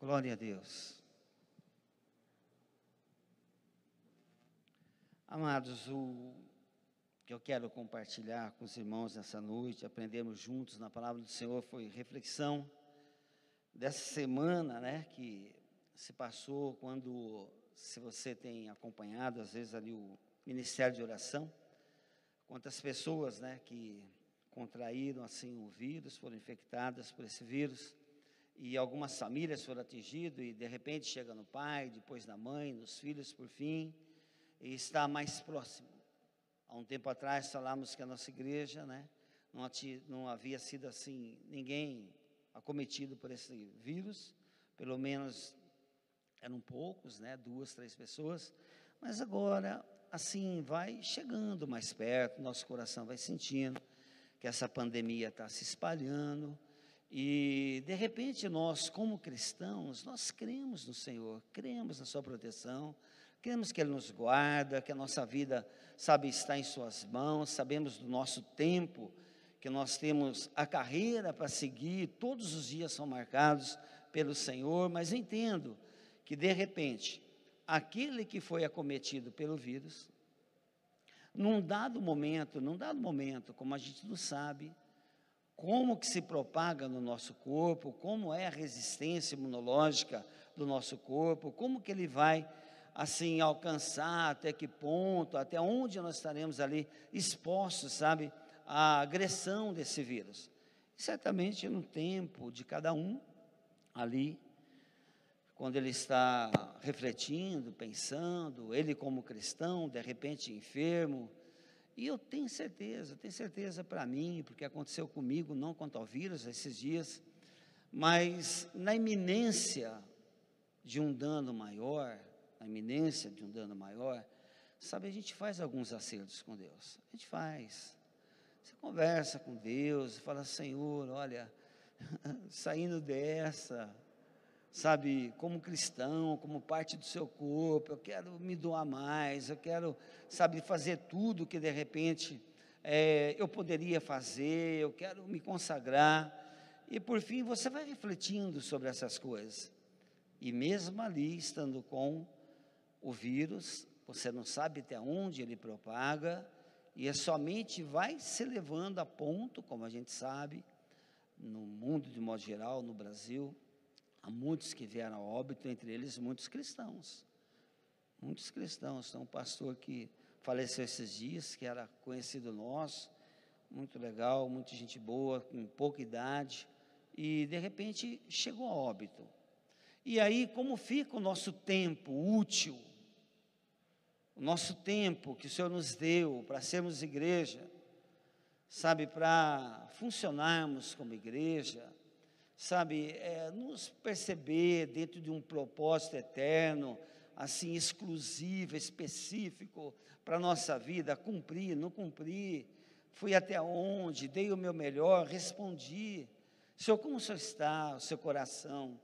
Glória a Deus. Amados, o que eu quero compartilhar com os irmãos nessa noite, aprendemos juntos na palavra do Senhor, foi reflexão dessa semana, né, que se passou quando, se você tem acompanhado, às vezes ali o Ministério de Oração, quantas pessoas, né, que contraíram assim o vírus, foram infectadas por esse vírus, e algumas famílias foram atingidas, e de repente chega no pai, depois na mãe, nos filhos, por fim, e está mais próximo. Há um tempo atrás falamos que a nossa igreja, né, não, não havia sido assim, ninguém acometido por esse vírus, pelo menos eram poucos, né, duas, três pessoas, mas agora, assim, vai chegando mais perto, nosso coração vai sentindo que essa pandemia está se espalhando, e de repente nós, como cristãos, nós cremos no Senhor, cremos na Sua proteção, cremos que Ele nos guarda, que a nossa vida, sabe, está em Suas mãos, sabemos do nosso tempo, que nós temos a carreira para seguir, todos os dias são marcados pelo Senhor, mas entendo que de repente, aquele que foi acometido pelo vírus, num dado momento, num dado momento, como a gente não sabe, como que se propaga no nosso corpo, como é a resistência imunológica do nosso corpo, como que ele vai assim alcançar, até que ponto, até onde nós estaremos ali expostos, sabe, à agressão desse vírus. E certamente no tempo de cada um ali, quando ele está refletindo, pensando, ele como cristão, de repente enfermo, e eu tenho certeza, tenho certeza para mim, porque aconteceu comigo, não quanto ao vírus esses dias, mas na iminência de um dano maior, na iminência de um dano maior, sabe, a gente faz alguns acertos com Deus. A gente faz. Você conversa com Deus, fala, Senhor, olha, saindo dessa, sabe, como cristão, como parte do seu corpo, eu quero me doar mais, eu quero, sabe, fazer tudo que de repente é, eu poderia fazer, eu quero me consagrar. E por fim você vai refletindo sobre essas coisas. E mesmo ali, estando com o vírus, você não sabe até onde ele propaga, e é somente vai se levando a ponto, como a gente sabe, no mundo de modo geral, no Brasil, Há muitos que vieram a óbito, entre eles muitos cristãos. Muitos cristãos. Então, um pastor que faleceu esses dias, que era conhecido nosso, muito legal, muita gente boa, com pouca idade, e de repente chegou a óbito. E aí, como fica o nosso tempo útil, o nosso tempo que o Senhor nos deu para sermos igreja, sabe, para funcionarmos como igreja, sabe, é, nos perceber dentro de um propósito eterno, assim, exclusivo, específico para a nossa vida, cumprir, não cumprir, fui até onde, dei o meu melhor, respondi. Senhor, como o Senhor está, o seu coração,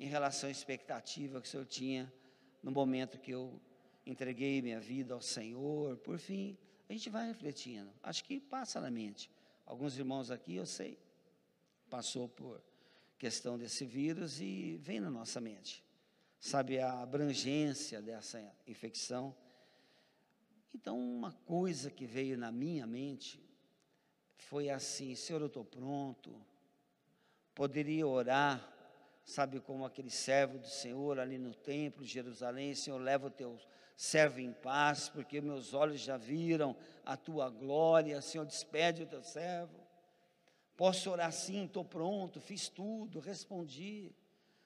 em relação à expectativa que o Senhor tinha no momento que eu entreguei minha vida ao Senhor? Por fim, a gente vai refletindo. Acho que passa na mente. Alguns irmãos aqui, eu sei, passou por questão desse vírus e vem na nossa mente, sabe, a abrangência dessa infecção. Então, uma coisa que veio na minha mente foi assim: Senhor, eu estou pronto, poderia orar, sabe, como aquele servo do Senhor ali no templo de Jerusalém: Senhor, leva o teu servo em paz, porque meus olhos já viram a tua glória, Senhor, despede o teu servo. Posso orar sim, estou pronto, fiz tudo, respondi,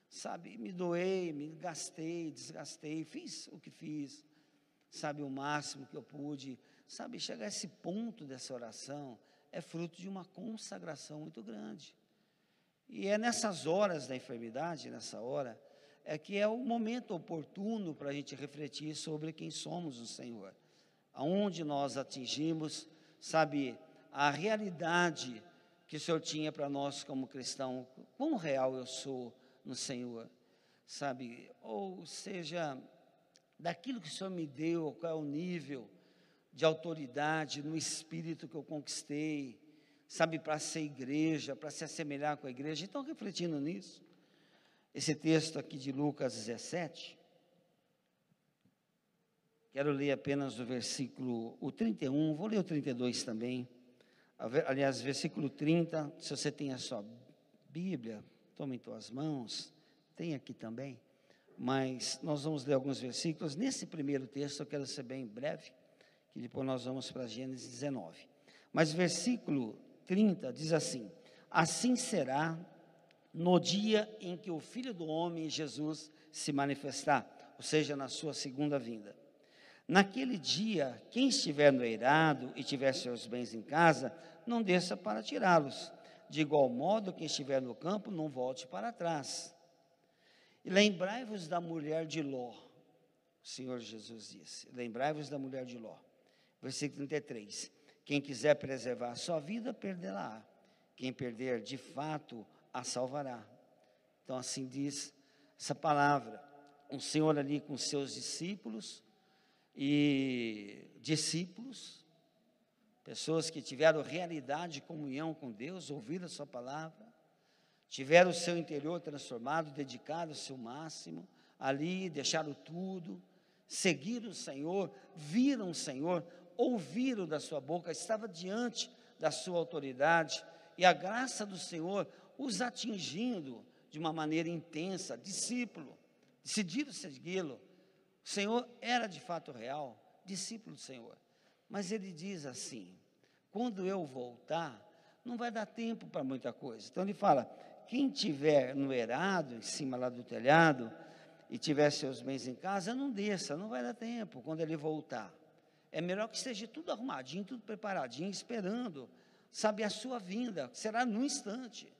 sabe, me doei, me gastei, desgastei, fiz o que fiz, sabe, o máximo que eu pude, sabe, chegar a esse ponto dessa oração é fruto de uma consagração muito grande. E é nessas horas da enfermidade, nessa hora, é que é o momento oportuno para a gente refletir sobre quem somos o Senhor, aonde nós atingimos, sabe, a realidade que o Senhor tinha para nós como cristão, quão real eu sou no Senhor, sabe? Ou seja, daquilo que o Senhor me deu, qual é o nível de autoridade no espírito que eu conquistei, sabe, para ser igreja, para se assemelhar com a igreja. Então, refletindo nisso, esse texto aqui de Lucas 17. Quero ler apenas o versículo o 31, vou ler o 32 também. Aliás, versículo 30, se você tem a sua Bíblia, tome em tuas mãos, tem aqui também. Mas nós vamos ler alguns versículos. Nesse primeiro texto, eu quero ser bem breve, que depois nós vamos para Gênesis 19. Mas versículo 30 diz assim: Assim será no dia em que o Filho do Homem, Jesus, se manifestar, ou seja, na sua segunda vinda. Naquele dia, quem estiver no eirado e tiver seus bens em casa, não desça para tirá-los. De igual modo, quem estiver no campo, não volte para trás. E lembrai-vos da mulher de Ló, o Senhor Jesus disse. Lembrai-vos da mulher de Ló. Versículo 33. Quem quiser preservar a sua vida, perdê-la. Quem perder, de fato, a salvará. Então, assim diz essa palavra. Um Senhor ali com seus discípulos e discípulos, pessoas que tiveram realidade de comunhão com Deus, ouviram a Sua palavra, tiveram o seu interior transformado, dedicado ao seu máximo, ali deixaram tudo, seguiram o Senhor, viram o Senhor, ouviram da Sua boca, estava diante da Sua autoridade, e a graça do Senhor os atingindo de uma maneira intensa, discípulo, decidiram segui-lo. O Senhor era de fato real, discípulo do Senhor. Mas ele diz assim: quando eu voltar, não vai dar tempo para muita coisa. Então ele fala: quem tiver no erado, em cima lá do telhado, e tiver seus bens em casa, não desça, não vai dar tempo quando ele voltar. É melhor que esteja tudo arrumadinho, tudo preparadinho, esperando, sabe, a sua vinda, será no instante.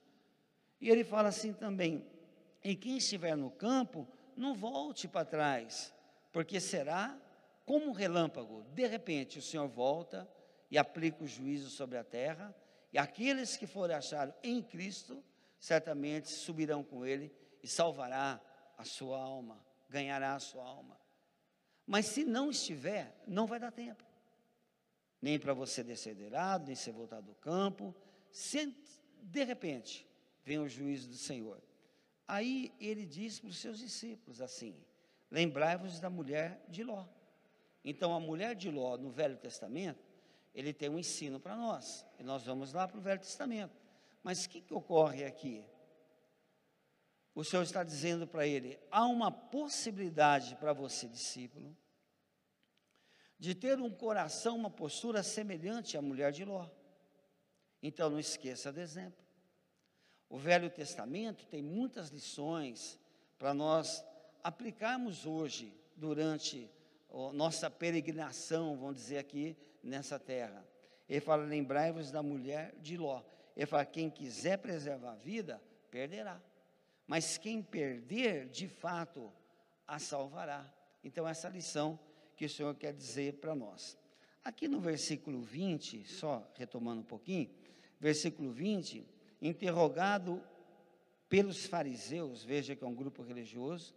E ele fala assim também: e quem estiver no campo, não volte para trás, porque será como um relâmpago. De repente, o Senhor volta e aplica o juízo sobre a terra, e aqueles que forem achados em Cristo, certamente subirão com ele e salvará a sua alma, ganhará a sua alma. Mas se não estiver, não vai dar tempo. Nem para você descer nem você voltar do campo. Se, de repente, vem o juízo do Senhor. Aí ele diz para os seus discípulos assim: Lembrai-vos da mulher de Ló. Então, a mulher de Ló, no Velho Testamento, ele tem um ensino para nós. E nós vamos lá para o Velho Testamento. Mas o que, que ocorre aqui? O Senhor está dizendo para ele: há uma possibilidade para você, discípulo, de ter um coração, uma postura semelhante à mulher de Ló. Então, não esqueça do exemplo. O Velho Testamento tem muitas lições para nós aplicarmos hoje, durante nossa peregrinação, vamos dizer aqui, nessa terra. Ele fala: lembrai-vos da mulher de Ló. Ele fala: quem quiser preservar a vida, perderá. Mas quem perder, de fato, a salvará. Então, essa lição que o Senhor quer dizer para nós. Aqui no versículo 20, só retomando um pouquinho, versículo 20 interrogado pelos fariseus, veja que é um grupo religioso,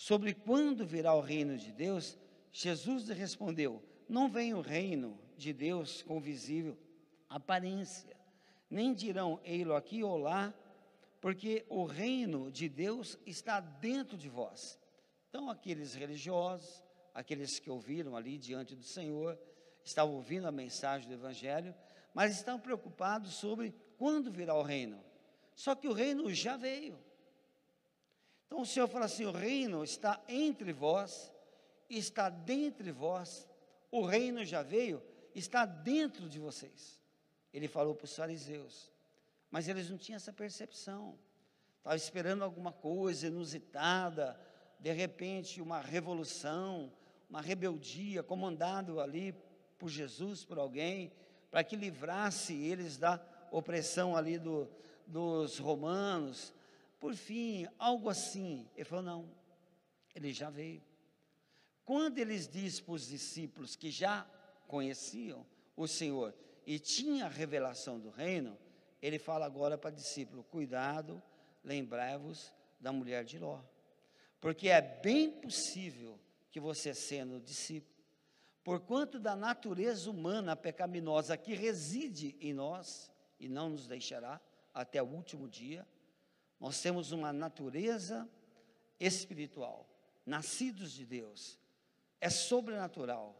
sobre quando virá o reino de Deus, Jesus respondeu: Não vem o reino de Deus com visível aparência, nem dirão ei-lo aqui ou lá, porque o reino de Deus está dentro de vós. Então, aqueles religiosos, aqueles que ouviram ali diante do Senhor, estavam ouvindo a mensagem do Evangelho, mas estão preocupados sobre quando virá o reino. Só que o reino já veio. Então o Senhor fala assim: o reino está entre vós, está dentre vós, o reino já veio, está dentro de vocês. Ele falou para os fariseus, mas eles não tinham essa percepção. Estavam esperando alguma coisa inusitada, de repente uma revolução, uma rebeldia, comandado ali por Jesus, por alguém, para que livrasse eles da opressão ali do, dos romanos. Por fim, algo assim. Ele falou: não, ele já veio. Quando eles dizem para os discípulos que já conheciam o Senhor e tinha a revelação do reino, ele fala agora para o discípulo: cuidado, lembrai-vos da mulher de Ló. Porque é bem possível que você, sendo discípulo, por quanto da natureza humana pecaminosa que reside em nós, e não nos deixará até o último dia, Nós temos uma natureza espiritual, nascidos de Deus. É sobrenatural,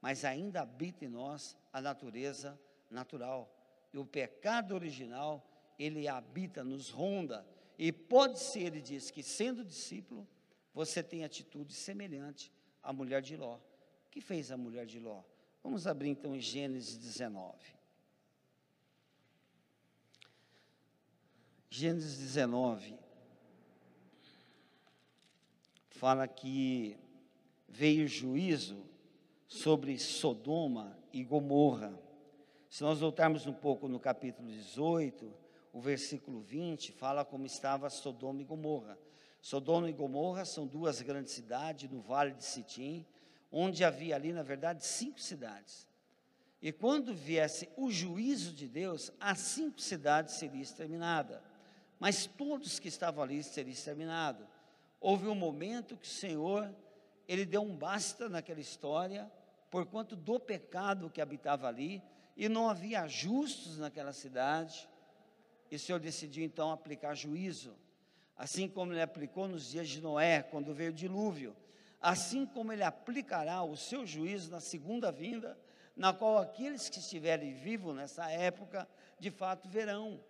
mas ainda habita em nós a natureza natural. E o pecado original, ele habita, nos ronda. E pode ser, ele diz, que sendo discípulo, você tem atitude semelhante à mulher de Ló. O que fez a mulher de Ló? Vamos abrir então Gênesis 19. Gênesis 19 fala que veio juízo sobre Sodoma e Gomorra. Se nós voltarmos um pouco no capítulo 18, o versículo 20 fala como estava Sodoma e Gomorra. Sodoma e Gomorra são duas grandes cidades no vale de Sitim, onde havia ali, na verdade, cinco cidades. E quando viesse o juízo de Deus, as cinco cidades seriam exterminadas mas todos que estavam ali seriam exterminados. Houve um momento que o Senhor, ele deu um basta naquela história, por quanto do pecado que habitava ali, e não havia justos naquela cidade, e o Senhor decidiu então aplicar juízo, assim como ele aplicou nos dias de Noé, quando veio o dilúvio, assim como ele aplicará o seu juízo na segunda vinda, na qual aqueles que estiverem vivos nessa época, de fato verão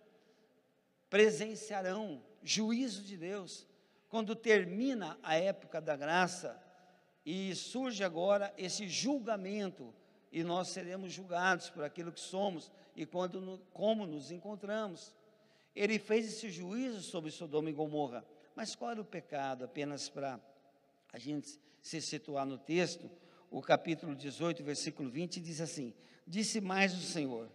presenciarão juízo de Deus quando termina a época da graça e surge agora esse julgamento e nós seremos julgados por aquilo que somos e quando como nos encontramos. Ele fez esse juízo sobre Sodoma e Gomorra. Mas qual era o pecado? Apenas para a gente se situar no texto, o capítulo 18, versículo 20 diz assim: Disse mais o Senhor: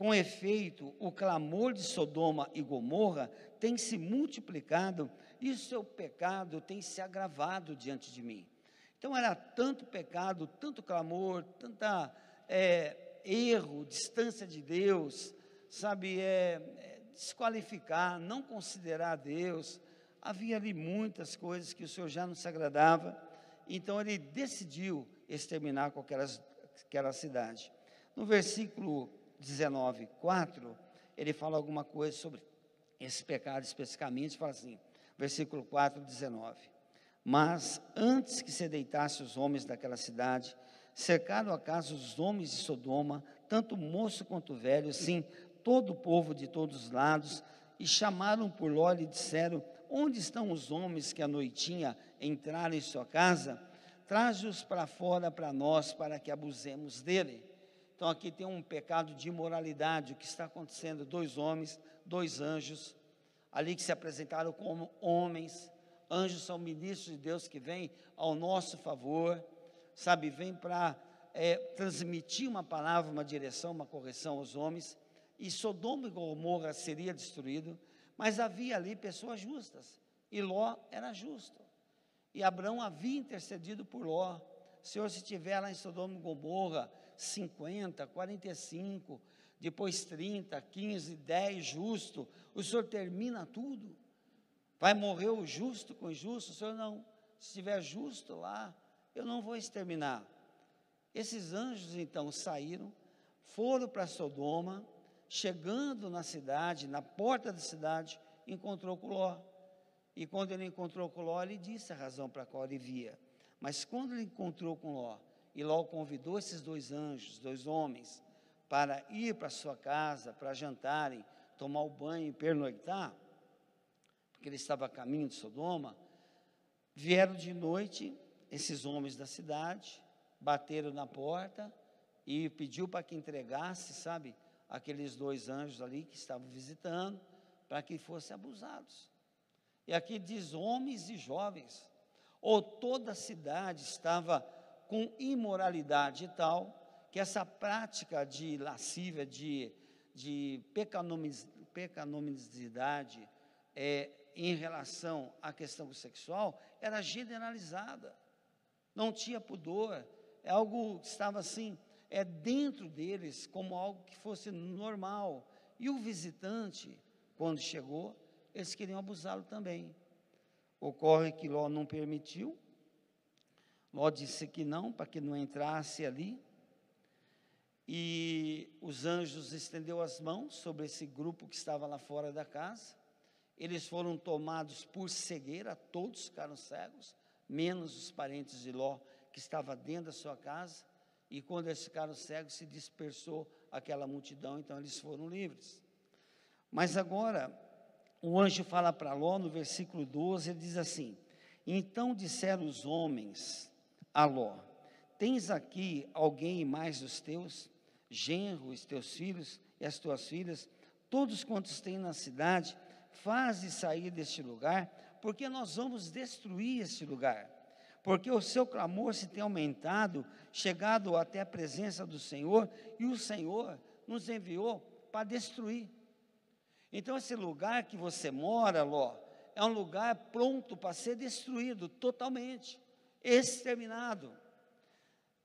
com efeito, o clamor de Sodoma e Gomorra tem se multiplicado e o seu pecado tem se agravado diante de mim. Então era tanto pecado, tanto clamor, tanta é, erro, distância de Deus, sabe, é, é, desqualificar, não considerar Deus. Havia ali muitas coisas que o Senhor já não se agradava. Então ele decidiu exterminar com aquela cidade. No versículo 19, 4, ele fala alguma coisa sobre esse pecado especificamente, fala assim, versículo 4, 19. Mas antes que se deitasse os homens daquela cidade, cercaram a casa os homens de Sodoma, tanto moço quanto velho, sim, todo o povo de todos os lados, e chamaram por Ló e disseram: Onde estão os homens que à noitinha entraram em sua casa? Traze-os para fora para nós, para que abusemos dele. Então aqui tem um pecado de imoralidade, o que está acontecendo? Dois homens, dois anjos, ali que se apresentaram como homens. Anjos são ministros de Deus que vêm ao nosso favor, sabe, vêm para é, transmitir uma palavra, uma direção, uma correção aos homens. E Sodoma e Gomorra seria destruído, mas havia ali pessoas justas. E Ló era justo. E Abraão havia intercedido por Ló. Senhor, se estiver lá em Sodoma e Gomorra, 50, 45, depois 30, 15, 10, justo. O Senhor termina tudo. Vai morrer o justo com o injusto? O Senhor não. Se estiver justo lá, eu não vou exterminar. Esses anjos então saíram, foram para Sodoma, chegando na cidade, na porta da cidade, encontrou com Ló. E quando ele encontrou com Ló, ele disse a razão para qual ele via. Mas quando ele encontrou com Ló, e logo convidou esses dois anjos, dois homens, para ir para sua casa, para jantarem, tomar o banho e pernoitar, porque ele estava a caminho de Sodoma. Vieram de noite esses homens da cidade, bateram na porta e pediu para que entregasse, sabe, aqueles dois anjos ali que estavam visitando, para que fossem abusados. E aqui diz homens e jovens, ou toda a cidade estava com imoralidade tal que essa prática de lascívia, de, de é, em relação à questão sexual era generalizada. Não tinha pudor, é algo que estava assim, é dentro deles como algo que fosse normal. E o visitante, quando chegou, eles queriam abusá-lo também. Ocorre que Ló não permitiu, Ló disse que não, para que não entrasse ali. E os anjos estendeu as mãos sobre esse grupo que estava lá fora da casa. eles foram tomados por cegueira, todos ficaram cegos, menos os parentes de Ló, que estava dentro da sua casa, e quando eles ficaram cegos, se dispersou aquela multidão, então eles foram livres. Mas agora, o anjo fala para Ló, no versículo 12, ele diz assim: Então disseram os homens a Ló: Tens aqui alguém mais dos teus, genro, os teus filhos e as tuas filhas, todos quantos têm na cidade, faze sair deste lugar, porque nós vamos destruir este lugar. Porque o seu clamor se tem aumentado, chegado até a presença do Senhor, e o Senhor nos enviou para destruir. Então, esse lugar que você mora, Ló, é um lugar pronto para ser destruído totalmente, exterminado.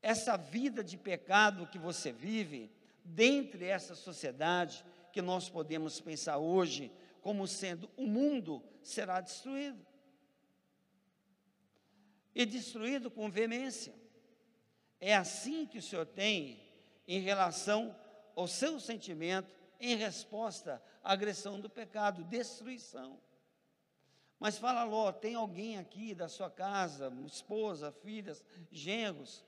Essa vida de pecado que você vive, dentre essa sociedade que nós podemos pensar hoje como sendo o mundo será destruído. E destruído com veemência. É assim que o Senhor tem em relação ao seu sentimento em resposta à agressão do pecado, destruição. Mas fala, Ló, tem alguém aqui da sua casa, esposa, filhas, genros,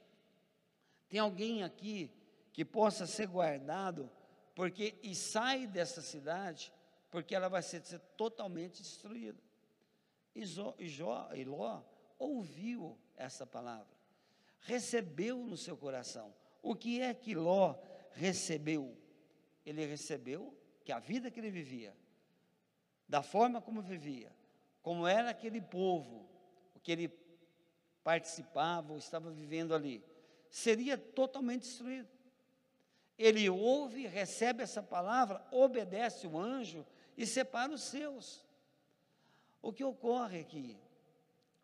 tem alguém aqui que possa ser guardado, porque e sai dessa cidade, porque ela vai ser, ser totalmente destruída. E, Jó, e, Jó, e Ló ouviu essa palavra, recebeu no seu coração. O que é que Ló recebeu? Ele recebeu que a vida que ele vivia, da forma como vivia, como era aquele povo, o que ele participava ou estava vivendo ali, seria totalmente destruído. Ele ouve, recebe essa palavra, obedece o anjo e separa os seus. O que ocorre aqui,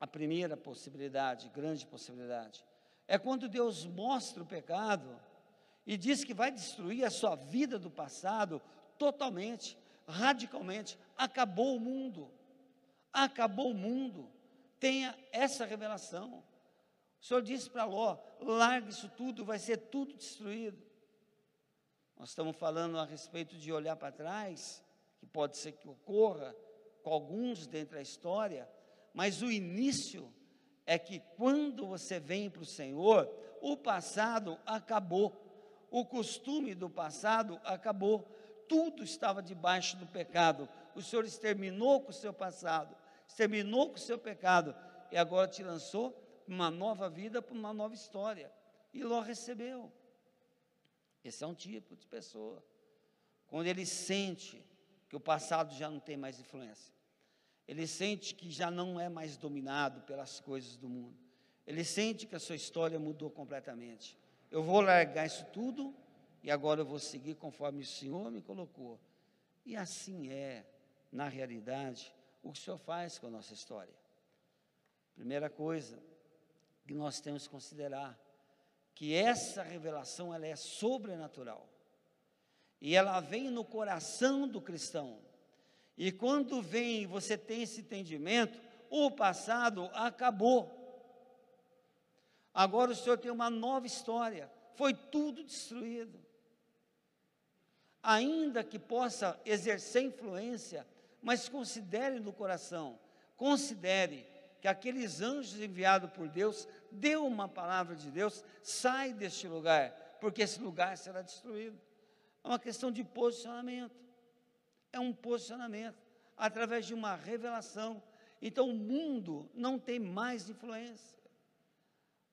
a primeira possibilidade, grande possibilidade, é quando Deus mostra o pecado e diz que vai destruir a sua vida do passado totalmente, radicalmente. Acabou o mundo. Acabou o mundo. Tenha essa revelação. O Senhor disse para Ló: largue isso tudo, vai ser tudo destruído. Nós estamos falando a respeito de olhar para trás, que pode ser que ocorra com alguns dentro da história, mas o início é que quando você vem para o Senhor, o passado acabou, o costume do passado acabou, tudo estava debaixo do pecado. O Senhor exterminou com o seu passado, exterminou com o seu pecado, e agora te lançou uma nova vida, para uma nova história. E Ló recebeu. Esse é um tipo de pessoa. Quando ele sente que o passado já não tem mais influência. Ele sente que já não é mais dominado pelas coisas do mundo. Ele sente que a sua história mudou completamente. Eu vou largar isso tudo e agora eu vou seguir conforme o Senhor me colocou. E assim é, na realidade, o que o Senhor faz com a nossa história. Primeira coisa que nós temos que considerar que essa revelação ela é sobrenatural e ela vem no coração do cristão. E quando vem, você tem esse entendimento, o passado acabou. Agora o Senhor tem uma nova história. Foi tudo destruído. Ainda que possa exercer influência, mas considere no coração, considere que aqueles anjos enviados por Deus deu uma palavra de Deus, sai deste lugar, porque esse lugar será destruído. É uma questão de posicionamento. É um posicionamento através de uma revelação. Então o mundo não tem mais influência.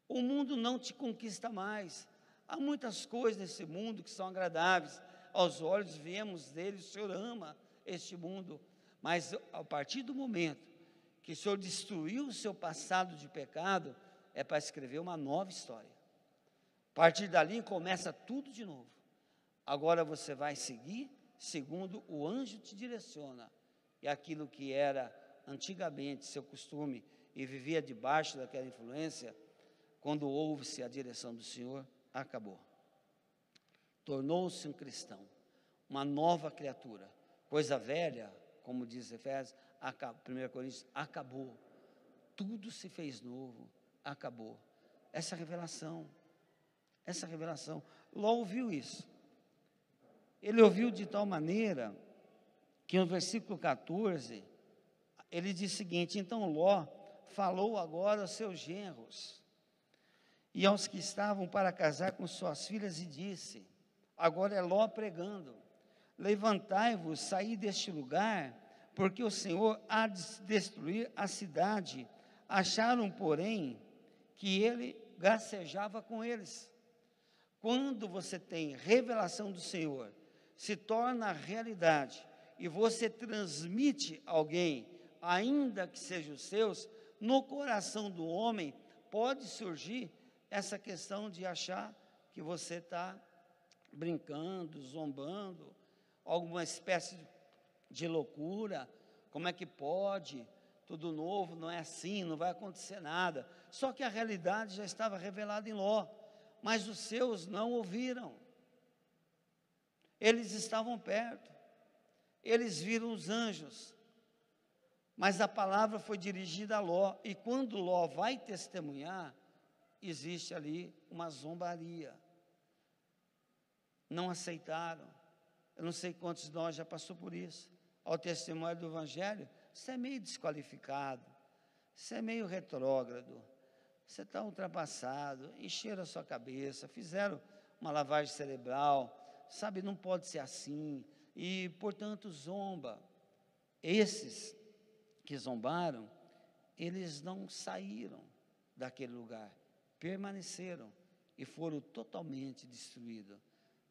O mundo não te conquista mais. Há muitas coisas nesse mundo que são agradáveis. Aos olhos vemos dele, o Senhor ama este mundo. Mas a partir do momento que o Senhor destruiu o seu passado de pecado, é para escrever uma nova história. A partir dali começa tudo de novo. Agora você vai seguir segundo o anjo te direciona. E aquilo que era antigamente seu costume e vivia debaixo daquela influência, quando ouve-se a direção do Senhor, acabou. Tornou-se um cristão, uma nova criatura. Coisa velha, como diz Efésios, 1 Coríntios, acabou. Tudo se fez novo, acabou. Essa revelação, essa revelação. Ló ouviu isso. Ele ouviu de tal maneira que no versículo 14 ele diz o seguinte: então Ló falou agora aos seus genros e aos que estavam para casar com suas filhas e disse: agora é Ló pregando, levantai-vos, saí deste lugar, porque o Senhor há de destruir a cidade. Acharam, porém, que ele gracejava com eles. Quando você tem revelação do Senhor, se torna realidade e você transmite alguém, ainda que sejam os seus, no coração do homem pode surgir essa questão de achar que você está brincando, zombando, alguma espécie de loucura. Como é que pode? Tudo novo, não é assim, não vai acontecer nada. Só que a realidade já estava revelada em Ló, mas os seus não ouviram. Eles estavam perto, eles viram os anjos, mas a palavra foi dirigida a Ló, e quando Ló vai testemunhar, existe ali uma zombaria. Não aceitaram. Eu não sei quantos de nós já passou por isso. Ao testemunho do Evangelho, você é meio desqualificado, você é meio retrógrado, você está ultrapassado, encheram a sua cabeça, fizeram uma lavagem cerebral, sabe, não pode ser assim, e portanto zomba. Esses que zombaram, eles não saíram daquele lugar, permaneceram e foram totalmente destruídos,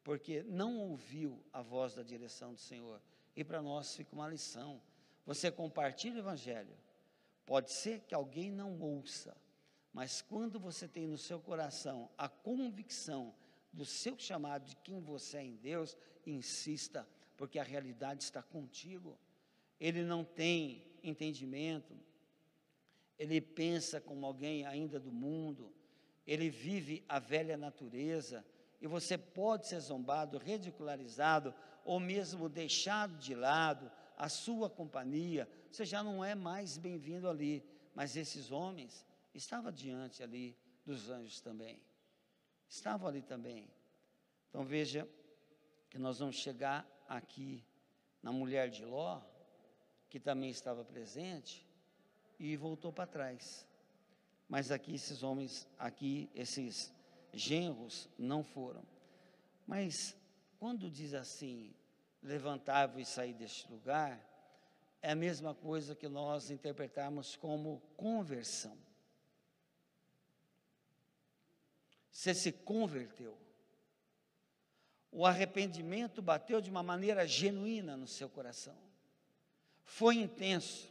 porque não ouviu a voz da direção do Senhor. E para nós fica uma lição. Você compartilha o Evangelho, pode ser que alguém não ouça, mas quando você tem no seu coração a convicção do seu chamado, de quem você é em Deus, insista, porque a realidade está contigo. Ele não tem entendimento, ele pensa como alguém ainda do mundo, ele vive a velha natureza, e você pode ser zombado, ridicularizado, ou mesmo deixado de lado, a sua companhia, você já não é mais bem-vindo ali. Mas esses homens estavam diante ali dos anjos também estavam ali também. Então veja que nós vamos chegar aqui na mulher de Ló, que também estava presente, e voltou para trás. Mas aqui esses homens, aqui esses genros não foram. Mas quando diz assim, levantai-vos e sair deste lugar, é a mesma coisa que nós interpretarmos como conversão. Você se converteu. O arrependimento bateu de uma maneira genuína no seu coração. Foi intenso.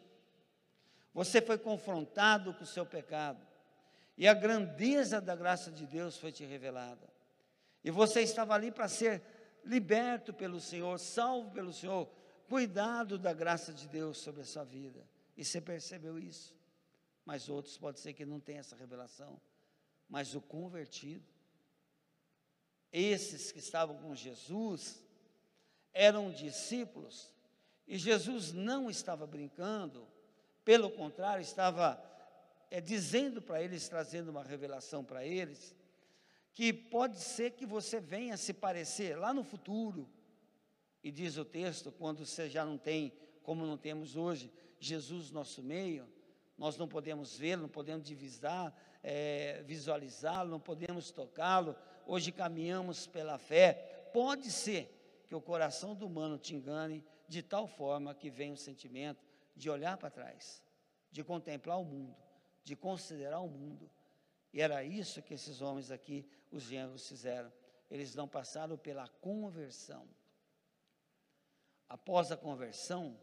Você foi confrontado com o seu pecado. E a grandeza da graça de Deus foi te revelada. E você estava ali para ser liberto pelo Senhor, salvo pelo Senhor, cuidado da graça de Deus sobre a sua vida. E você percebeu isso. Mas outros pode ser que não tenham essa revelação mas o convertido. Esses que estavam com Jesus eram discípulos e Jesus não estava brincando, pelo contrário, estava é, dizendo para eles, trazendo uma revelação para eles, que pode ser que você venha se parecer lá no futuro, e diz o texto, quando você já não tem, como não temos hoje, Jesus nosso meio, nós não podemos vê-lo, não podemos divisar, é, visualizá-lo, não podemos tocá-lo. Hoje caminhamos pela fé. Pode ser que o coração do humano te engane de tal forma que vem o sentimento de olhar para trás, de contemplar o mundo, de considerar o mundo. E era isso que esses homens aqui, os genros, fizeram. Eles não passaram pela conversão. Após a conversão,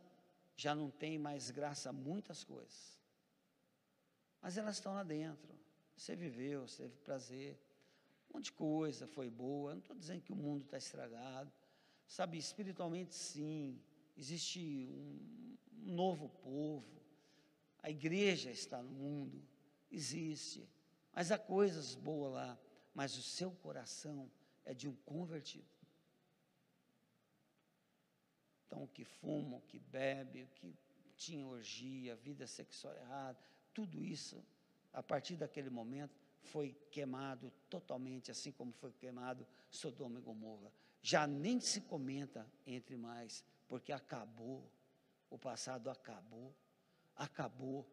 já não tem mais graça muitas coisas. Mas elas estão lá dentro. Você viveu, você teve prazer, um monte de coisa foi boa. Não estou dizendo que o mundo está estragado. Sabe, espiritualmente sim, existe um, um novo povo. A igreja está no mundo, existe. Mas há coisas boas lá. Mas o seu coração é de um convertido. Então, o que fuma, o que bebe, o que tinha orgia, vida sexual errada, tudo isso a partir daquele momento, foi queimado totalmente, assim como foi queimado Sodoma e Gomorra. Já nem se comenta entre mais, porque acabou, o passado acabou. Acabou.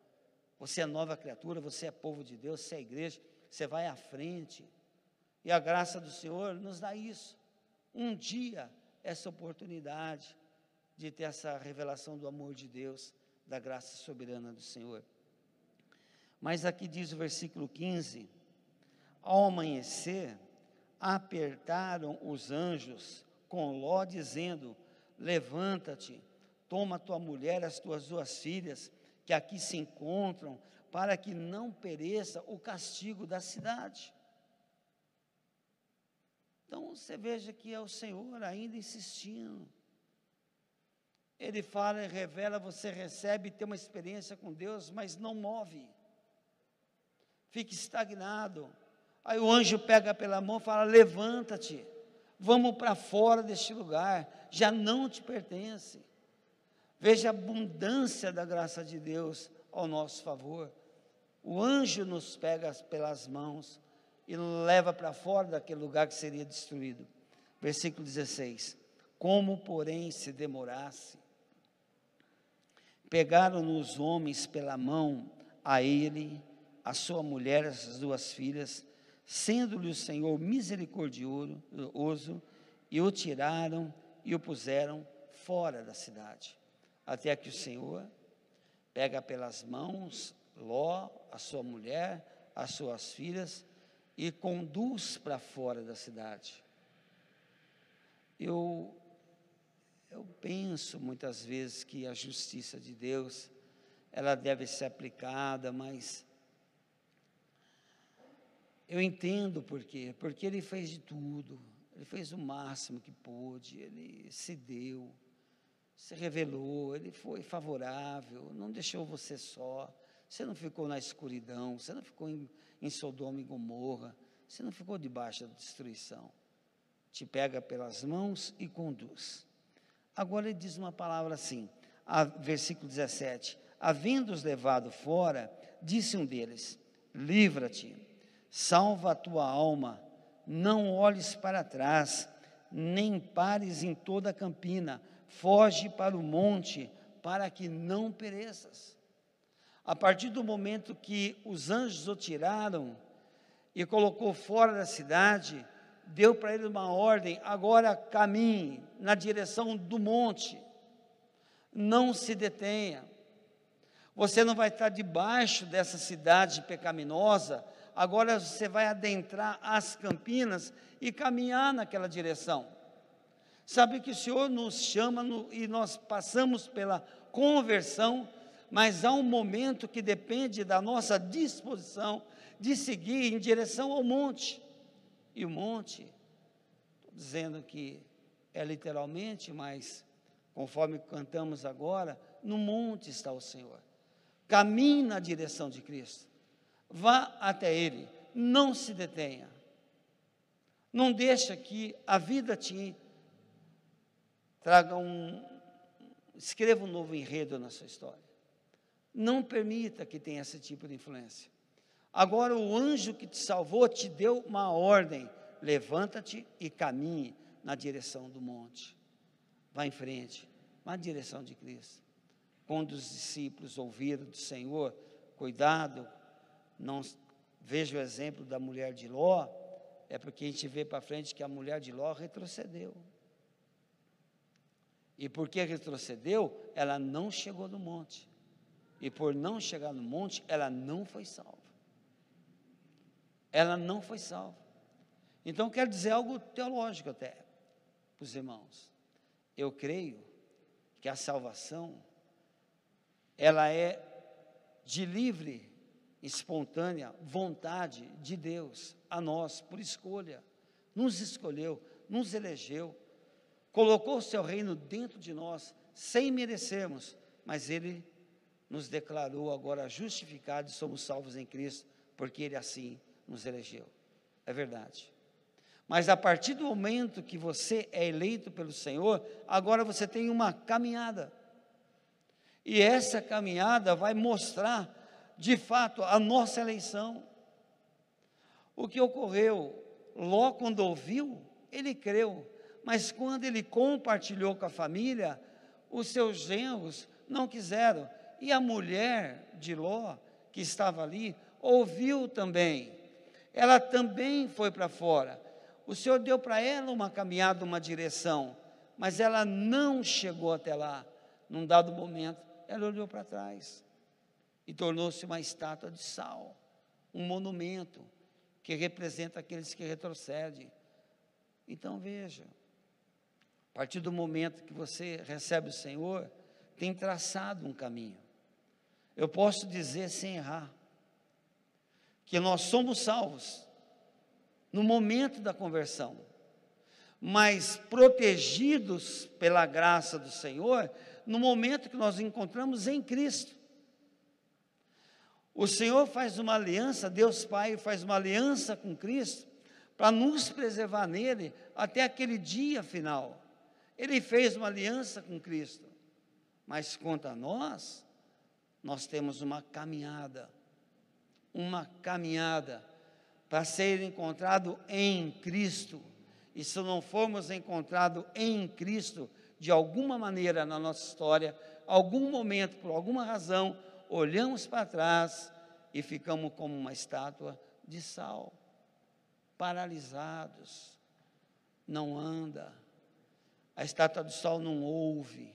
Você é nova criatura, você é povo de Deus, você é igreja, você vai à frente. E a graça do Senhor nos dá isso. Um dia, essa oportunidade de ter essa revelação do amor de Deus, da graça soberana do Senhor. Mas aqui diz o versículo 15: Ao amanhecer, apertaram os anjos com Ló, dizendo: Levanta-te, toma tua mulher, as tuas duas filhas, que aqui se encontram, para que não pereça o castigo da cidade. Então você veja que é o Senhor ainda insistindo. Ele fala e revela, você recebe, tem uma experiência com Deus, mas não move. Fica estagnado. Aí o anjo pega pela mão e fala: Levanta-te, vamos para fora deste lugar, já não te pertence. Veja a abundância da graça de Deus ao nosso favor. O anjo nos pega pelas mãos e leva para fora daquele lugar que seria destruído. Versículo 16: Como, porém, se demorasse, pegaram os homens pela mão a ele, a sua mulher, as duas filhas, sendo-lhe o Senhor misericordioso, e o tiraram e o puseram fora da cidade até que o Senhor pega pelas mãos Ló, a sua mulher, as suas filhas e conduz para fora da cidade. Eu eu penso muitas vezes que a justiça de Deus ela deve ser aplicada, mas eu entendo por quê? Porque ele fez de tudo, ele fez o máximo que pôde, ele se deu se revelou, ele foi favorável, não deixou você só. Você não ficou na escuridão, você não ficou em, em Sodoma e Gomorra, você não ficou debaixo da destruição. Te pega pelas mãos e conduz. Agora ele diz uma palavra assim, a, versículo 17: Havendo-os levado fora, disse um deles: Livra-te, salva a tua alma, não olhes para trás, nem pares em toda a campina foge para o monte, para que não pereças. A partir do momento que os anjos o tiraram e colocou fora da cidade, deu para ele uma ordem: agora caminhe na direção do monte, não se detenha. Você não vai estar debaixo dessa cidade pecaminosa, agora você vai adentrar as campinas e caminhar naquela direção. Sabe que o Senhor nos chama no, e nós passamos pela conversão, mas há um momento que depende da nossa disposição de seguir em direção ao monte. E o monte, estou dizendo que é literalmente, mas conforme cantamos agora, no monte está o Senhor. Caminhe na direção de Cristo. Vá até Ele, não se detenha. Não deixa que a vida te traga um. Escreva um novo enredo na sua história. Não permita que tenha esse tipo de influência. Agora, o anjo que te salvou te deu uma ordem: levanta-te e caminhe na direção do monte. Vá em frente, vá na direção de Cristo. Quando os discípulos ouviram do Senhor, cuidado, não veja o exemplo da mulher de Ló, é porque a gente vê para frente que a mulher de Ló retrocedeu. E porque retrocedeu, ela não chegou no monte. E por não chegar no monte, ela não foi salva. Ela não foi salva. Então, quero dizer algo teológico até para os irmãos. Eu creio que a salvação, ela é de livre, espontânea vontade de Deus a nós, por escolha. Nos escolheu, nos elegeu, colocou o seu reino dentro de nós, sem merecermos, mas Ele nos declarou agora justificados e somos salvos em Cristo, porque Ele assim nos elegeu. É verdade. Mas a partir do momento que você é eleito pelo Senhor, agora você tem uma caminhada. E essa caminhada vai mostrar, de fato, a nossa eleição. O que ocorreu? Ló, quando ouviu, ele creu, mas quando ele compartilhou com a família, os seus genros não quiseram. E a mulher de Ló, que estava ali, ouviu também. Ela também foi para fora. O Senhor deu para ela uma caminhada, uma direção, mas ela não chegou até lá. Num dado momento, ela olhou para trás e tornou-se uma estátua de sal, um monumento que representa aqueles que retrocedem. Então veja, a partir do momento que você recebe o Senhor, tem traçado um caminho. Eu posso dizer sem errar que nós somos salvos no momento da conversão, mas protegidos pela graça do Senhor no momento que nós encontramos em Cristo. O Senhor faz uma aliança, Deus Pai faz uma aliança com Cristo para nos preservar nele até aquele dia final. Ele fez uma aliança com Cristo, mas quanto a nós, nós temos uma caminhada, uma caminhada para ser encontrado em Cristo. E se não formos encontrados em Cristo, de alguma maneira na nossa história, algum momento, por alguma razão, olhamos para trás e ficamos como uma estátua de sal, paralisados, não anda. A estátua de sal não ouve.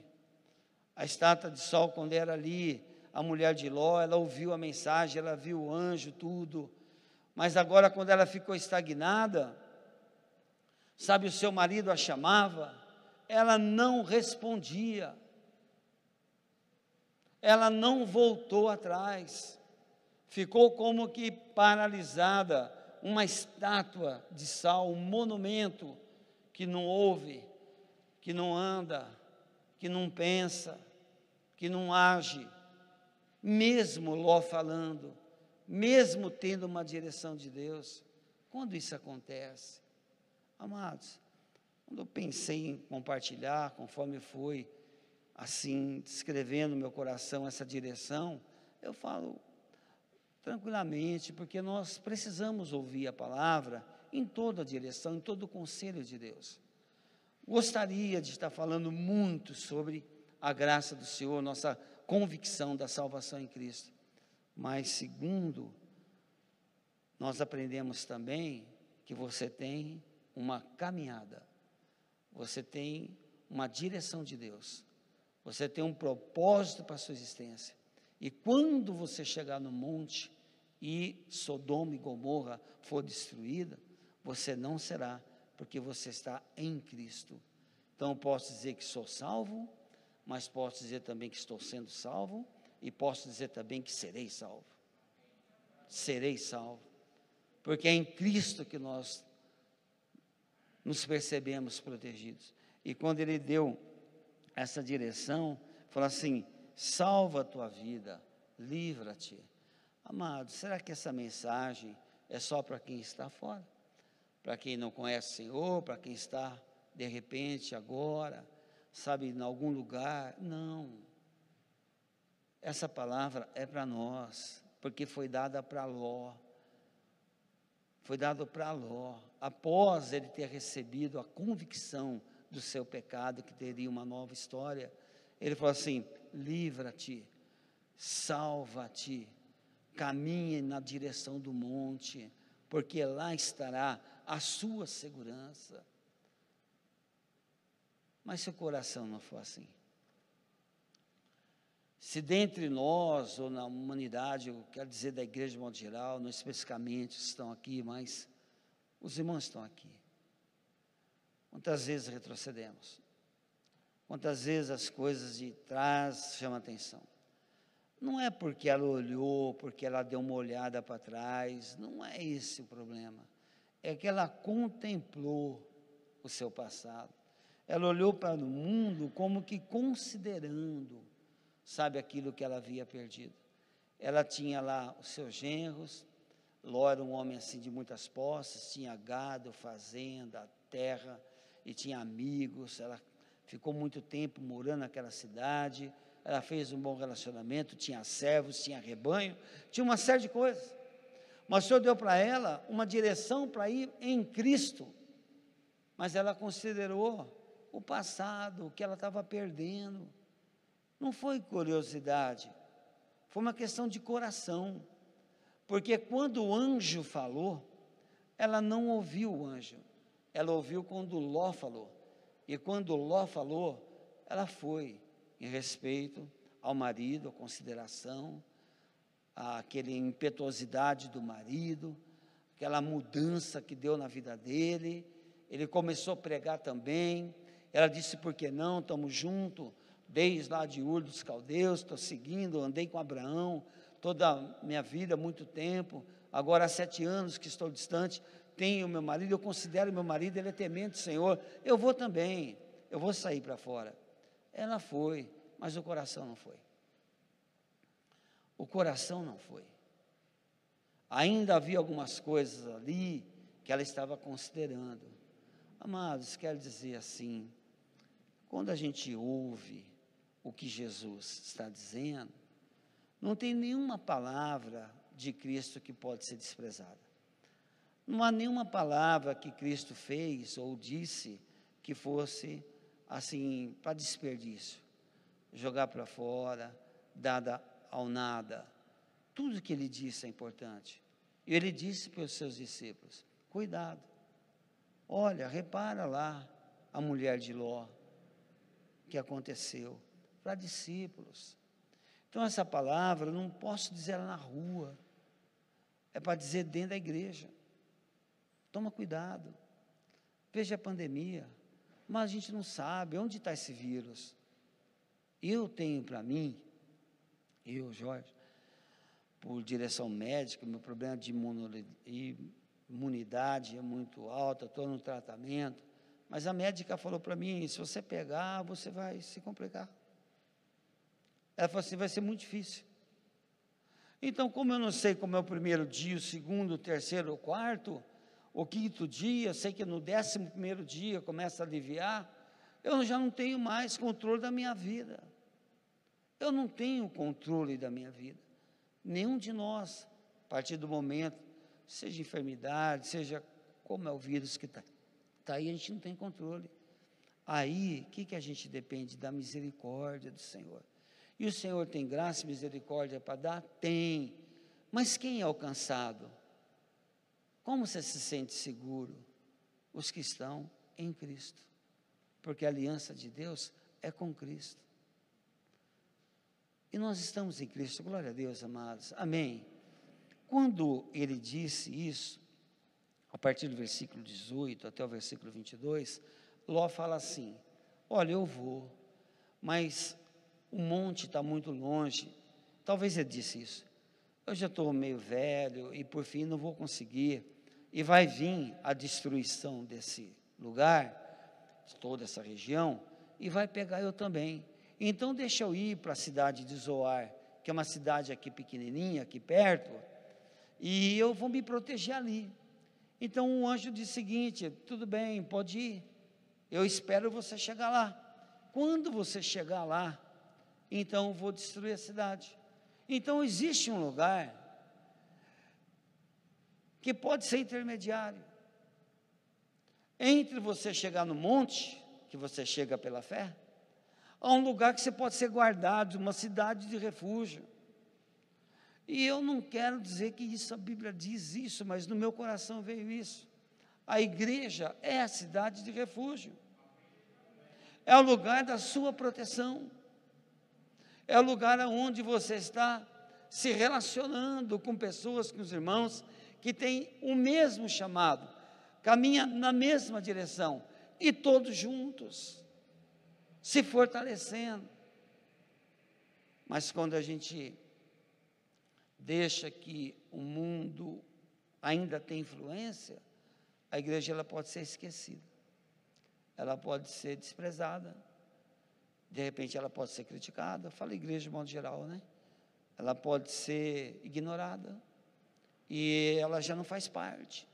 A estátua de sol, quando era ali, a mulher de Ló, ela ouviu a mensagem, ela viu o anjo, tudo. Mas agora, quando ela ficou estagnada, sabe, o seu marido a chamava, ela não respondia, ela não voltou atrás, ficou como que paralisada, uma estátua de sal, um monumento que não ouve, que não anda, que não pensa, que não age, mesmo Ló falando, mesmo tendo uma direção de Deus. Quando isso acontece? Amados, quando eu pensei em compartilhar, conforme foi assim, descrevendo meu coração essa direção, eu falo tranquilamente, porque nós precisamos ouvir a palavra em toda a direção, em todo o conselho de Deus. Gostaria de estar falando muito sobre a graça do Senhor, nossa convicção da salvação em Cristo. Mas, segundo, nós aprendemos também que você tem uma caminhada, você tem uma direção de Deus, você tem um propósito para a sua existência. E quando você chegar no monte e Sodoma e Gomorra for destruída, você não será, porque você está em Cristo. Então, posso dizer que sou salvo, mas posso dizer também que estou sendo salvo e posso dizer também que serei salvo. Serei salvo. Porque é em Cristo que nós nos percebemos protegidos. E quando ele deu essa direção, falou assim: salva a tua vida, livra-te. Amado, será que essa mensagem é só para quem está fora? Para quem não conhece o Senhor, para quem está de repente agora, sabe, em algum lugar? Não. Essa palavra é para nós, porque foi dada para Ló. Foi dado para Ló, após ele ter recebido a convicção do seu pecado, que teria uma nova história. Ele falou assim: livra-te, salva-te, caminhe na direção do monte, porque lá estará a sua segurança. Mas se o coração não for assim, se dentre nós ou na humanidade, eu quero dizer da igreja de modo geral, não especificamente estão aqui, mas os irmãos estão aqui. Quantas vezes retrocedemos? Quantas vezes as coisas de trás chamam atenção? Não é porque ela olhou, porque ela deu uma olhada para trás, não é esse o problema. É que ela contemplou o seu passado. Ela olhou para o mundo como que considerando sabe aquilo que ela havia perdido. Ela tinha lá os seus genros, Ló era um homem assim de muitas posses, tinha gado, fazenda, terra, e tinha amigos, ela ficou muito tempo morando naquela cidade, ela fez um bom relacionamento, tinha servos, tinha rebanho, tinha uma série de coisas. Mas o Senhor deu para ela uma direção para ir em Cristo. Mas ela considerou o passado, o que ela estava perdendo. Não foi curiosidade, Foi uma questão de coração. Porque quando o anjo falou, ela não ouviu o anjo. Ela ouviu quando Ló falou. E quando Ló falou, ela foi em respeito ao marido, a consideração, aquela impetuosidade do marido, aquela mudança que deu na vida dele. Ele começou a pregar também. Ela disse: Por que não? Estamos juntos, desde lá de Ur dos Caldeus, estou seguindo, andei com Abraão toda a minha vida, muito tempo. Agora há sete anos que estou distante, tenho meu marido, eu considero meu marido, ele é temente, Senhor. Eu vou também, eu vou sair para fora. Ela foi, mas o coração não foi. O coração não foi. Ainda havia algumas coisas ali que ela estava considerando. Amados, quero dizer assim, quando a gente ouve o que Jesus está dizendo, não tem nenhuma palavra de Cristo que pode ser desprezada. Não há nenhuma palavra que Cristo fez ou disse que fosse assim para desperdício, jogar para fora, dada ao nada. Tudo que ele disse é importante. E ele disse para os seus discípulos: cuidado. Olha, repara lá a mulher de Ló, que aconteceu, para discípulos. Então, essa palavra, eu não posso dizer ela na rua, é para dizer dentro da igreja. Toma cuidado. Veja a pandemia, mas a gente não sabe onde está esse vírus. Eu tenho para mim, eu, Jorge, por direção médica, meu problema de imunidade é muito alto, estou no tratamento, mas a médica falou para mim: se você pegar, você vai se complicar. Ela falou assim: vai ser muito difícil. Então, como eu não sei como é o primeiro dia, o segundo, o terceiro, o quarto, o quinto dia, sei que no décimo primeiro dia começa a aliviar, eu já não tenho mais controle da minha vida. Eu não tenho controle da minha vida. Nenhum de nós, a partir do momento, seja enfermidade, seja como é o vírus que está tá aí, a gente não tem controle. Aí, o que, que a gente depende? Da misericórdia do Senhor. E o Senhor tem graça e misericórdia para dar? Tem. Mas quem é alcançado? Como você se sente seguro? Os que estão em Cristo. Porque a aliança de Deus é com Cristo. E nós estamos em Cristo, glória a Deus, amados. Amém. Quando ele disse isso, a partir do versículo 18 até o versículo 22, Ló fala assim: Olha, eu vou, mas o monte está muito longe. Talvez ele disse isso. Eu já estou meio velho e por fim não vou conseguir. E vai vir a destruição desse lugar, de toda essa região, e vai pegar eu também. Então deixa eu ir para a cidade de Zoar, que é uma cidade aqui pequenininha, aqui perto, e eu vou me proteger ali. Então o anjo disse o seguinte: tudo bem, pode ir. Eu espero você chegar lá. Quando você chegar lá, então vou destruir a cidade. Então existe um lugar que pode ser intermediário entre você chegar no monte, que você chega pela fé, a um lugar que você pode ser guardado, uma cidade de refúgio. E eu não quero dizer que isso a Bíblia diz isso, mas no meu coração veio isso. A igreja é a cidade de refúgio. É o lugar da sua proteção é o lugar onde você está se relacionando com pessoas, com os irmãos que têm o mesmo chamado, caminha na mesma direção e todos juntos, se fortalecendo. Mas quando a gente deixa que o mundo ainda tem influência, a igreja ela pode ser esquecida, ela pode ser desprezada de repente ela pode ser criticada, fala igreja de modo geral, né? Ela pode ser ignorada e ela já não faz parte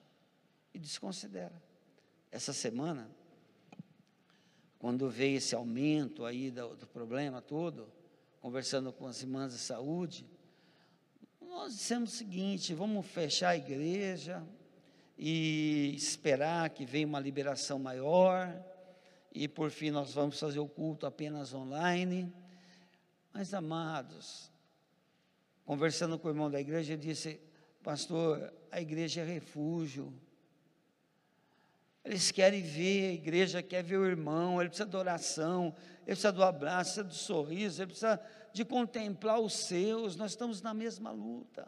e desconsidera. Essa semana, quando veio esse aumento aí do, do problema todo, conversando com as irmãs de saúde, nós dissemos o seguinte: vamos fechar a igreja e esperar que venha uma liberação maior e por fim nós vamos fazer o culto apenas online. Mas amados, conversando com o irmão da igreja, ele disse: Pastor, a igreja é refúgio. Eles querem ver, a igreja quer ver o irmão, ele precisa de oração, ele precisa do abraço, precisa do sorriso, ele precisa de contemplar os seus. Nós estamos na mesma luta,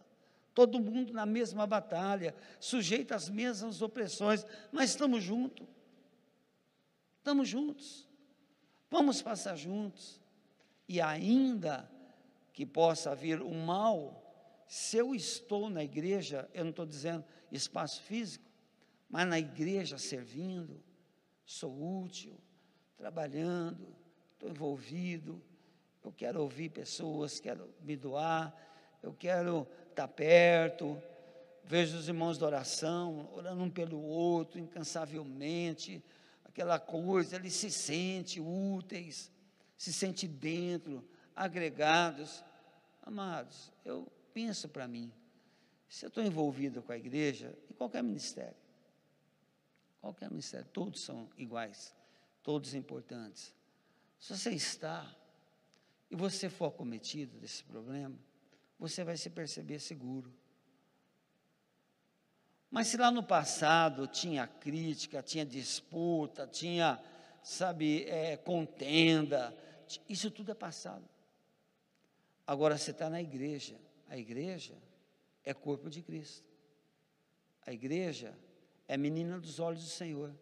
todo mundo na mesma batalha, sujeito às mesmas opressões, mas estamos juntos. Estamos juntos. Vamos passar juntos. E ainda que possa vir o mal, se eu estou na igreja, eu não estou dizendo espaço físico, mas na igreja servindo, sou útil, trabalhando, estou envolvido, eu quero ouvir pessoas, quero me doar, eu quero estar perto, vejo os irmãos da oração, orando um pelo outro, incansavelmente, aquela coisa, eles se sentem úteis, se sentem dentro, agregados. Amados, eu penso para mim, se eu estou envolvido com a igreja, em qualquer ministério, qualquer ministério, todos são iguais, todos importantes. Se você está e você for cometido desse problema, você vai se perceber seguro. Mas se lá no passado tinha crítica, tinha disputa, tinha, sabe, é, contenda, isso tudo é passado. Agora você está na igreja. A igreja é corpo de Cristo. A igreja é menina dos olhos do Senhor.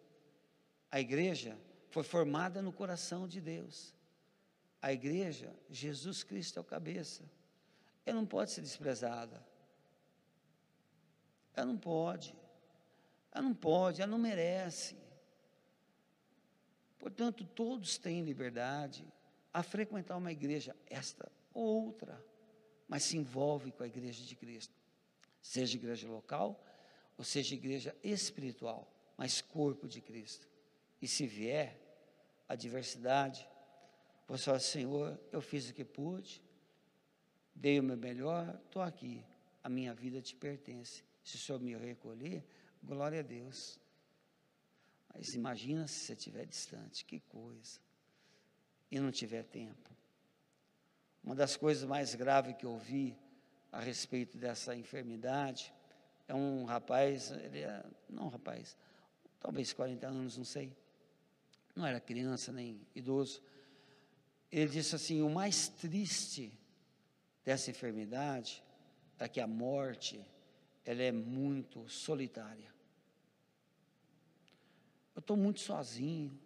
A igreja foi formada no coração de Deus. A igreja, Jesus Cristo é o cabeça. Ela não pode ser desprezada. Ela não pode. Ela não pode, ela não merece. Portanto, todos têm liberdade a frequentar uma igreja, esta ou outra, mas se envolve com a igreja de Cristo. Seja igreja local, ou seja igreja espiritual, mas corpo de Cristo. E se vier a diversidade, você fala, Senhor, eu fiz o que pude, dei o meu melhor, estou aqui, a minha vida te pertence. Se o Senhor me recolher, glória a Deus. Mas imagina se você estiver distante, que coisa. E não tiver tempo. Uma das coisas mais graves que eu vi a respeito dessa enfermidade é um rapaz, ele é, não um rapaz, talvez 40 anos, não sei. Não era criança nem idoso. Ele disse assim: o mais triste dessa enfermidade é que a morte ela é muito solitária. Eu estou muito sozinho,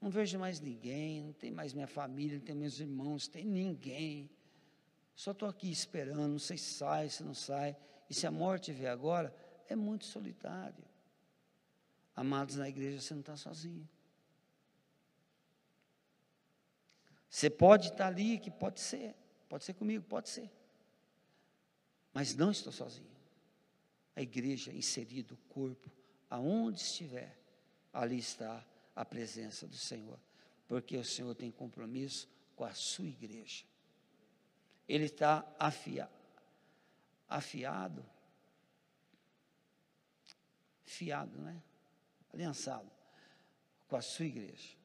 não vejo mais ninguém, não tem mais minha família, não tem meus irmãos, não tem ninguém. Só estou aqui esperando, não sei se sai, se não sai. E se a morte vier agora, é muito solitário. Amados na igreja, você não está sozinho. Você pode estar ali, que pode ser, pode ser comigo, pode ser. Mas não estou sozinho a igreja inserida, o corpo, aonde estiver, ali está a presença do Senhor, porque o Senhor tem compromisso com a sua igreja. Ele está afia, afiado, fiado, né? Aliançado com a sua igreja.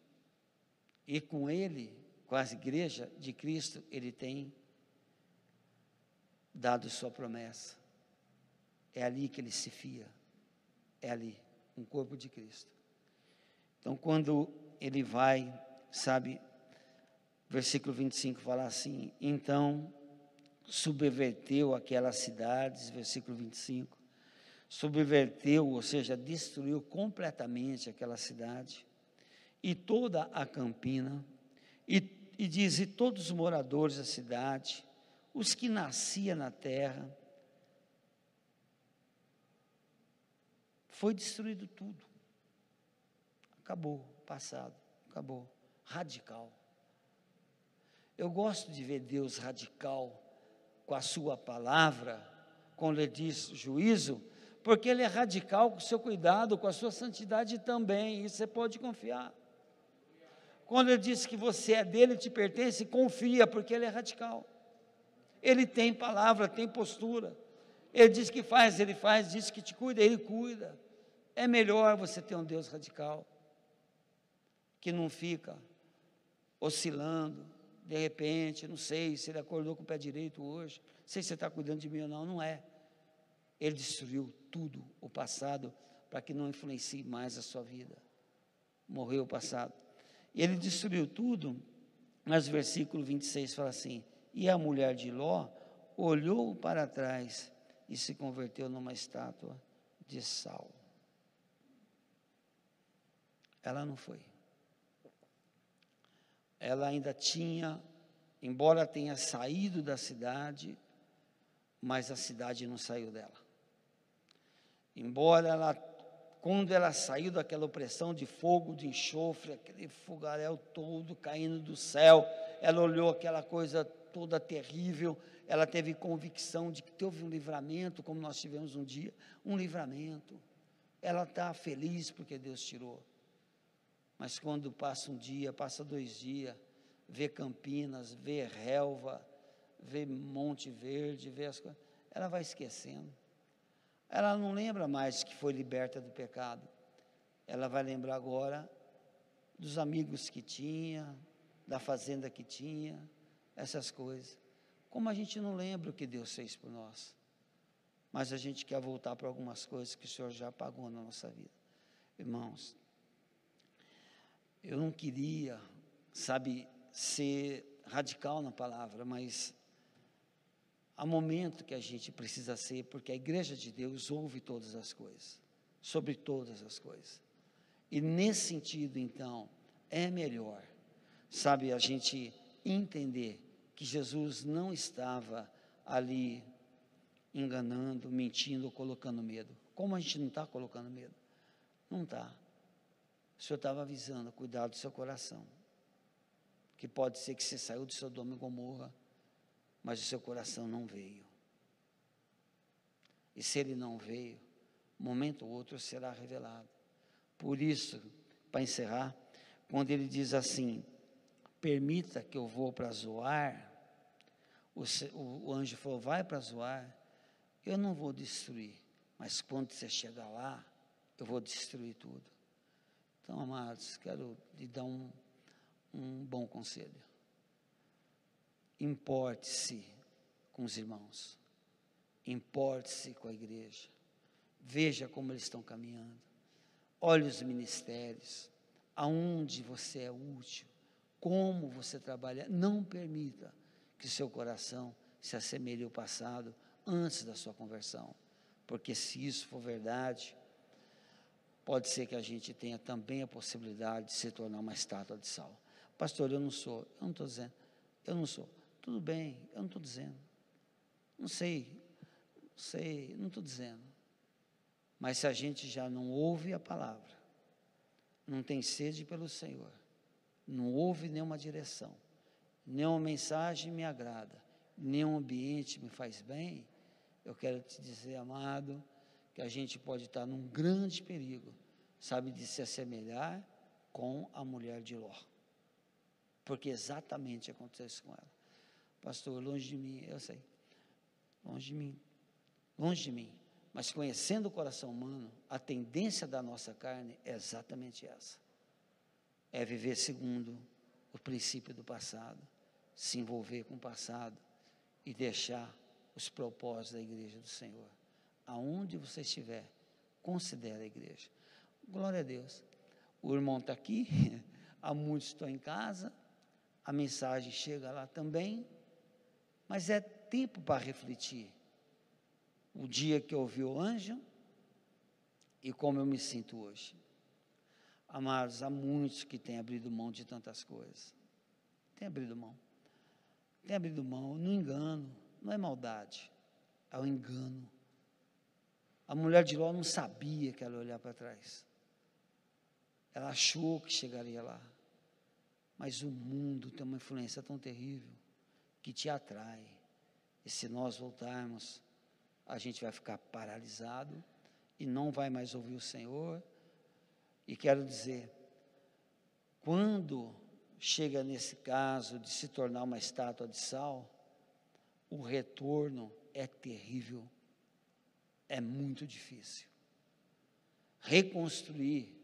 E com ele, com a igreja de Cristo, ele tem dado sua promessa. É ali que ele se fia. É ali, um corpo de Cristo. Então, quando ele vai, sabe, versículo 25 fala assim: então subverteu aquelas cidades, versículo 25, subverteu, ou seja, destruiu completamente aquela cidade e toda a campina, e, e diz: e todos os moradores da cidade, os que nasciam na terra, Foi destruído tudo. Acabou, passado, acabou. Radical. Eu gosto de ver Deus radical com a sua palavra, quando ele diz juízo, porque ele é radical com o seu cuidado, com a sua santidade também, e você pode confiar. Quando ele diz que você é dele, te pertence, confia, porque ele é radical. Ele tem palavra, tem postura. Ele diz que faz, ele faz, diz que te cuida, ele cuida. É melhor você ter um Deus radical, que não fica oscilando, de repente, não sei se ele acordou com o pé direito hoje, sei se você está cuidando de mim ou não, não é. Ele destruiu tudo, o passado, para que não influencie mais a sua vida. Morreu o passado. Ele destruiu tudo, mas o versículo 26 fala assim: E a mulher de Ló olhou para trás e se converteu numa estátua de sal. Ela não foi. Ela ainda tinha, embora tenha saído da cidade, mas a cidade não saiu dela. Embora ela, quando ela saiu daquela opressão de fogo, de enxofre, aquele fogaréu todo caindo do céu, ela olhou aquela coisa toda terrível, ela teve convicção de que teve um livramento, como nós tivemos um dia, um livramento. Ela está feliz porque Deus tirou. Mas quando passa um dia, passa dois dias, vê Campinas, vê relva, vê Monte Verde, vê as coisas, ela vai esquecendo. Ela não lembra mais que foi liberta do pecado. Ela vai lembrar agora dos amigos que tinha, da fazenda que tinha, essas coisas. Como a gente não lembra o que Deus fez por nós. Mas a gente quer voltar para algumas coisas que o Senhor já pagou na nossa vida. Irmãos, eu não queria, sabe, ser radical na palavra, mas há momento que a gente precisa ser, porque a igreja de Deus ouve todas as coisas, sobre todas as coisas. E nesse sentido, então, é melhor, sabe, a gente entender que Jesus não estava ali enganando, mentindo, colocando medo. Como a gente não está colocando medo? Não está. O Senhor estava avisando, cuidado do seu coração. Que pode ser que você saiu do seu domo e Gomorra, mas o seu coração não veio. E se ele não veio, momento ou outro será revelado. Por isso, para encerrar, quando ele diz assim: permita que eu vou para Zoar, o, o, o anjo falou: vai para Zoar, eu não vou destruir, mas quando você chegar lá, eu vou destruir tudo. Então, amados, quero lhe dar um, um bom conselho. Importe-se com os irmãos, importe-se com a igreja, veja como eles estão caminhando, olhe os ministérios, aonde você é útil, como você trabalha, não permita que seu coração se assemelhe ao passado antes da sua conversão, porque se isso for verdade, pode ser que a gente tenha também a possibilidade de se tornar uma estátua de sal. Pastor, eu não sou, eu não estou dizendo, eu não sou. Tudo bem, eu não estou dizendo. Não sei, não sei, não estou dizendo. Mas se a gente já não ouve a palavra, não tem sede pelo Senhor, não ouve nenhuma direção, nenhuma mensagem me agrada, nenhum ambiente me faz bem, eu quero te dizer, amado, que a gente pode estar num grande perigo, sabe, de se assemelhar com a mulher de Ló. Porque exatamente acontece com ela. Pastor, longe de mim, eu sei. Longe de mim. Longe de mim. Mas conhecendo o coração humano, a tendência da nossa carne é exatamente essa. É viver segundo o princípio do passado, se envolver com o passado e deixar os propósitos da igreja do Senhor aonde você estiver, considere a igreja. Glória a Deus. O irmão está aqui, há muitos estão em casa, a mensagem chega lá também, mas é tempo para refletir. O dia que eu ouvi o anjo e como eu me sinto hoje. Amados, há muitos que têm abrido mão de tantas coisas. Tem abrido mão. Tem abrido mão, no engano, não é maldade, é o engano. A mulher de Ló não sabia que ela ia olhar para trás. Ela achou que chegaria lá. Mas o mundo tem uma influência tão terrível que te atrai. E se nós voltarmos, a gente vai ficar paralisado e não vai mais ouvir o Senhor. E quero dizer, quando chega nesse caso de se tornar uma estátua de sal, o retorno é terrível é muito difícil. Reconstruir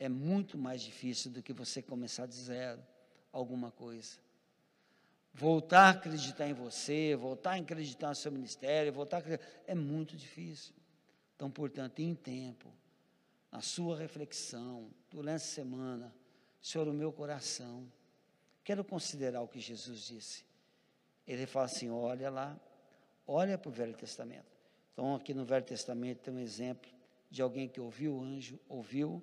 é muito mais difícil do que você começar de zero alguma coisa. voltar a acreditar em você, voltar a acreditar no seu ministério, voltar a é muito difícil. Então, portanto, em tempo, na sua reflexão, durante a semana, Senhor, o meu coração, quero considerar o que Jesus disse. Ele fala assim: olha lá, olha para o Velho Testamento. Então, aqui no Velho Testamento tem um exemplo de alguém que ouviu o anjo, ouviu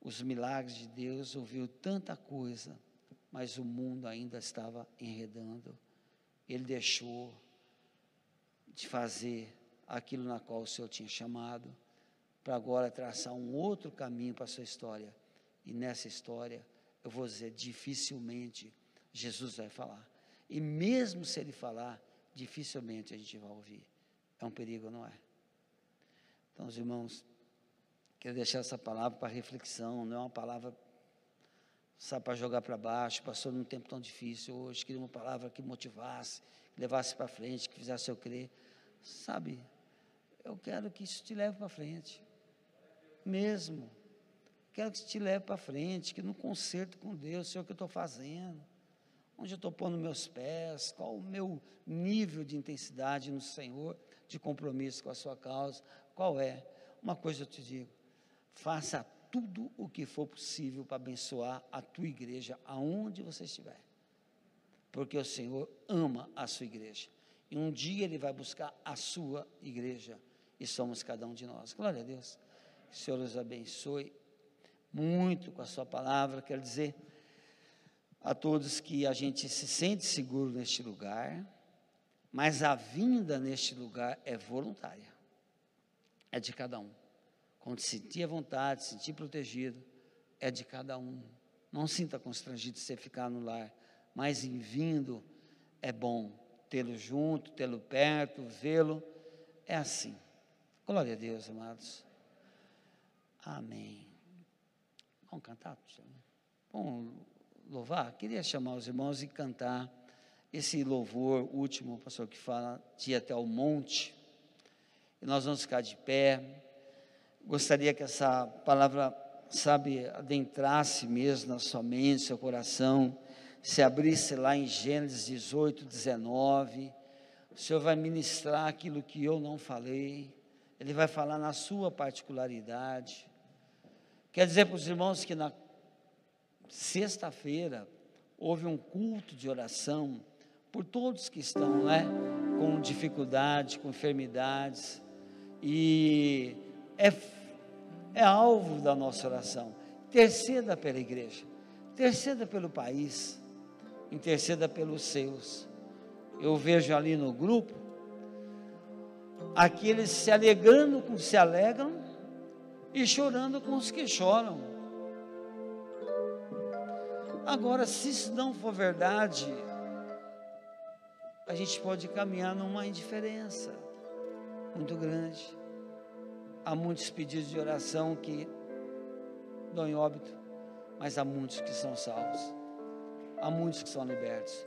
os milagres de Deus, ouviu tanta coisa, mas o mundo ainda estava enredando. Ele deixou de fazer aquilo na qual o Senhor tinha chamado, para agora traçar um outro caminho para a sua história. E nessa história, eu vou dizer, dificilmente Jesus vai falar. E mesmo se ele falar, dificilmente a gente vai ouvir. É um perigo, não é? Então, os irmãos, quero deixar essa palavra para reflexão, não é uma palavra sabe, para jogar para baixo, passou num tempo tão difícil hoje, queria uma palavra que motivasse, que levasse para frente, que fizesse eu crer. Sabe, eu quero que isso te leve para frente. Mesmo. Quero que isso te leve para frente, que no concerto com Deus, sei o que eu estou fazendo, onde eu estou pondo meus pés, qual o meu nível de intensidade no Senhor, de compromisso com a sua causa, qual é? Uma coisa eu te digo, faça tudo o que for possível para abençoar a tua igreja, aonde você estiver. Porque o Senhor ama a sua igreja. E um dia Ele vai buscar a sua igreja. E somos cada um de nós. Glória a Deus. Que o Senhor os abençoe muito com a sua palavra. Quero dizer a todos que a gente se sente seguro neste lugar, mas a vinda neste lugar é voluntária. É de cada um. Quando sentir a vontade, sentir protegido, é de cada um. Não sinta constrangido de você ficar no lar, mas em vindo é bom tê-lo junto, tê-lo perto, vê-lo. É assim. Glória a Deus, amados. Amém. Vamos cantar? Vamos louvar? Queria chamar os irmãos e cantar esse louvor último, pastor, que fala de ir até o monte. E nós vamos ficar de pé gostaria que essa palavra, sabe, adentrasse mesmo na sua mente, seu coração, se abrisse lá em Gênesis 18, 19. O Senhor vai ministrar aquilo que eu não falei, Ele vai falar na sua particularidade. Quer dizer para os irmãos que na sexta-feira houve um culto de oração por todos que estão, né, com dificuldade, com enfermidades, e é, é alvo da nossa oração. Interceda pela igreja, interceda pelo país, interceda pelos seus. Eu vejo ali no grupo aqueles se alegrando com os que se alegram e chorando com os que choram. Agora, se isso não for verdade, a gente pode caminhar numa indiferença muito grande. Há muitos pedidos de oração que dão em óbito, mas há muitos que são salvos. Há muitos que são libertos.